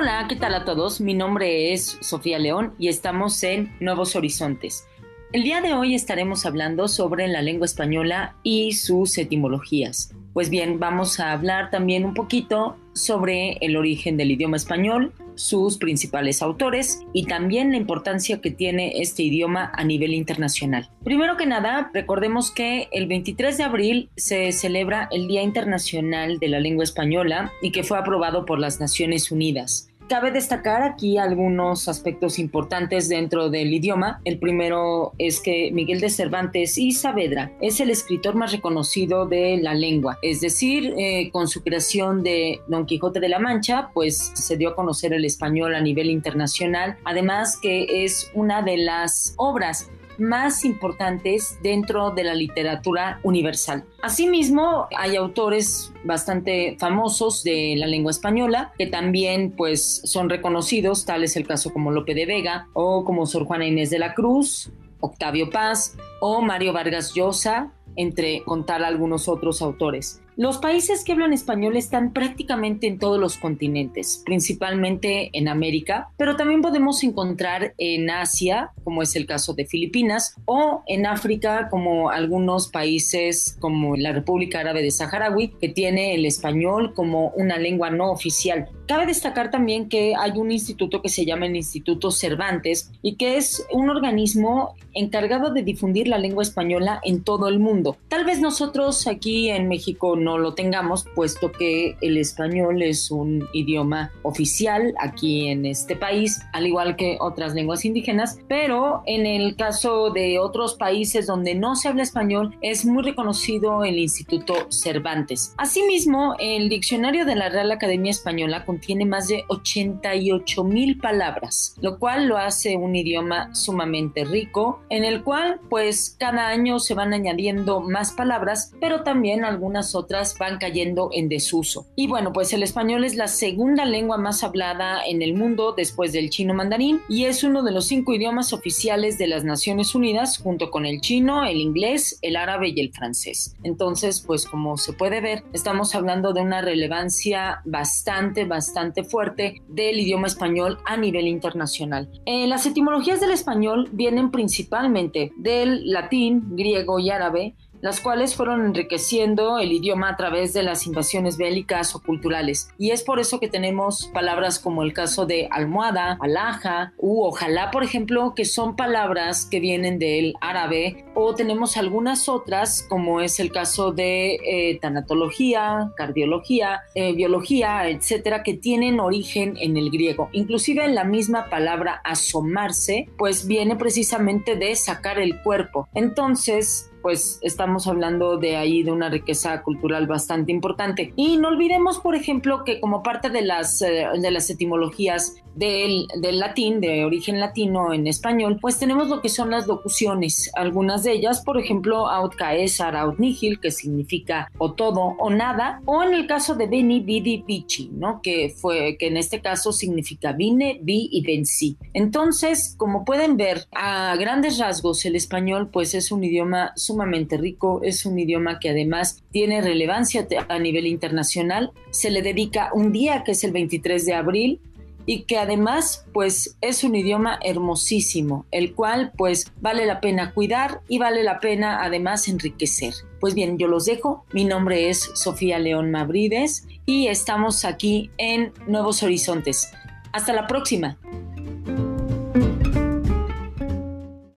Hola, ¿qué tal a todos? Mi nombre es Sofía León y estamos en Nuevos Horizontes. El día de hoy estaremos hablando sobre la lengua española y sus etimologías. Pues bien, vamos a hablar también un poquito sobre el origen del idioma español, sus principales autores y también la importancia que tiene este idioma a nivel internacional. Primero que nada, recordemos que el 23 de abril se celebra el Día Internacional de la Lengua Española y que fue aprobado por las Naciones Unidas. Cabe destacar aquí algunos aspectos importantes dentro del idioma. El primero es que Miguel de Cervantes y Saavedra es el escritor más reconocido de la lengua, es decir, eh, con su creación de Don Quijote de la Mancha, pues se dio a conocer el español a nivel internacional, además que es una de las obras más importantes dentro de la literatura universal. Asimismo, hay autores bastante famosos de la lengua española que también pues son reconocidos, tal es el caso como Lope de Vega o como Sor Juana Inés de la Cruz, Octavio Paz o Mario Vargas Llosa, entre contar algunos otros autores. Los países que hablan español están prácticamente en todos los continentes, principalmente en América, pero también podemos encontrar en Asia, como es el caso de Filipinas, o en África, como algunos países como la República Árabe de Saharaui, que tiene el español como una lengua no oficial. Cabe destacar también que hay un instituto que se llama el Instituto Cervantes y que es un organismo encargado de difundir la lengua española en todo el mundo. Tal vez nosotros aquí en México no lo tengamos, puesto que el español es un idioma oficial aquí en este país, al igual que otras lenguas indígenas, pero en el caso de otros países donde no se habla español, es muy reconocido el Instituto Cervantes. Asimismo, el diccionario de la Real Academia Española tiene más de 88 mil palabras, lo cual lo hace un idioma sumamente rico, en el cual pues cada año se van añadiendo más palabras, pero también algunas otras van cayendo en desuso. Y bueno, pues el español es la segunda lengua más hablada en el mundo después del chino mandarín y es uno de los cinco idiomas oficiales de las Naciones Unidas junto con el chino, el inglés, el árabe y el francés. Entonces, pues como se puede ver, estamos hablando de una relevancia bastante, bastante bastante fuerte del idioma español a nivel internacional. Eh, las etimologías del español vienen principalmente del latín, griego y árabe, las cuales fueron enriqueciendo el idioma a través de las invasiones bélicas o culturales. Y es por eso que tenemos palabras como el caso de almohada, alhaja u ojalá, por ejemplo, que son palabras que vienen del árabe, o tenemos algunas otras, como es el caso de eh, tanatología, cardiología, eh, biología, etcétera, que tienen origen en el griego. Inclusive en la misma palabra asomarse, pues viene precisamente de sacar el cuerpo. Entonces, pues estamos hablando de ahí de una riqueza cultural bastante importante. Y no olvidemos, por ejemplo, que como parte de las, eh, de las etimologías del, del, latín, de origen latino en español, pues tenemos lo que son las locuciones. Algunas de ellas, por ejemplo, aut caesar, aut nihil, que significa o todo o nada, o en el caso de veni, vidi, vici, ¿no? Que fue, que en este caso significa vine, vi y vencí. Entonces, como pueden ver, a grandes rasgos, el español, pues es un idioma sumamente rico, es un idioma que además tiene relevancia a nivel internacional. Se le dedica un día que es el 23 de abril y que además pues es un idioma hermosísimo, el cual pues vale la pena cuidar y vale la pena además enriquecer. Pues bien, yo los dejo. Mi nombre es Sofía León Mabrides y estamos aquí en Nuevos Horizontes. Hasta la próxima.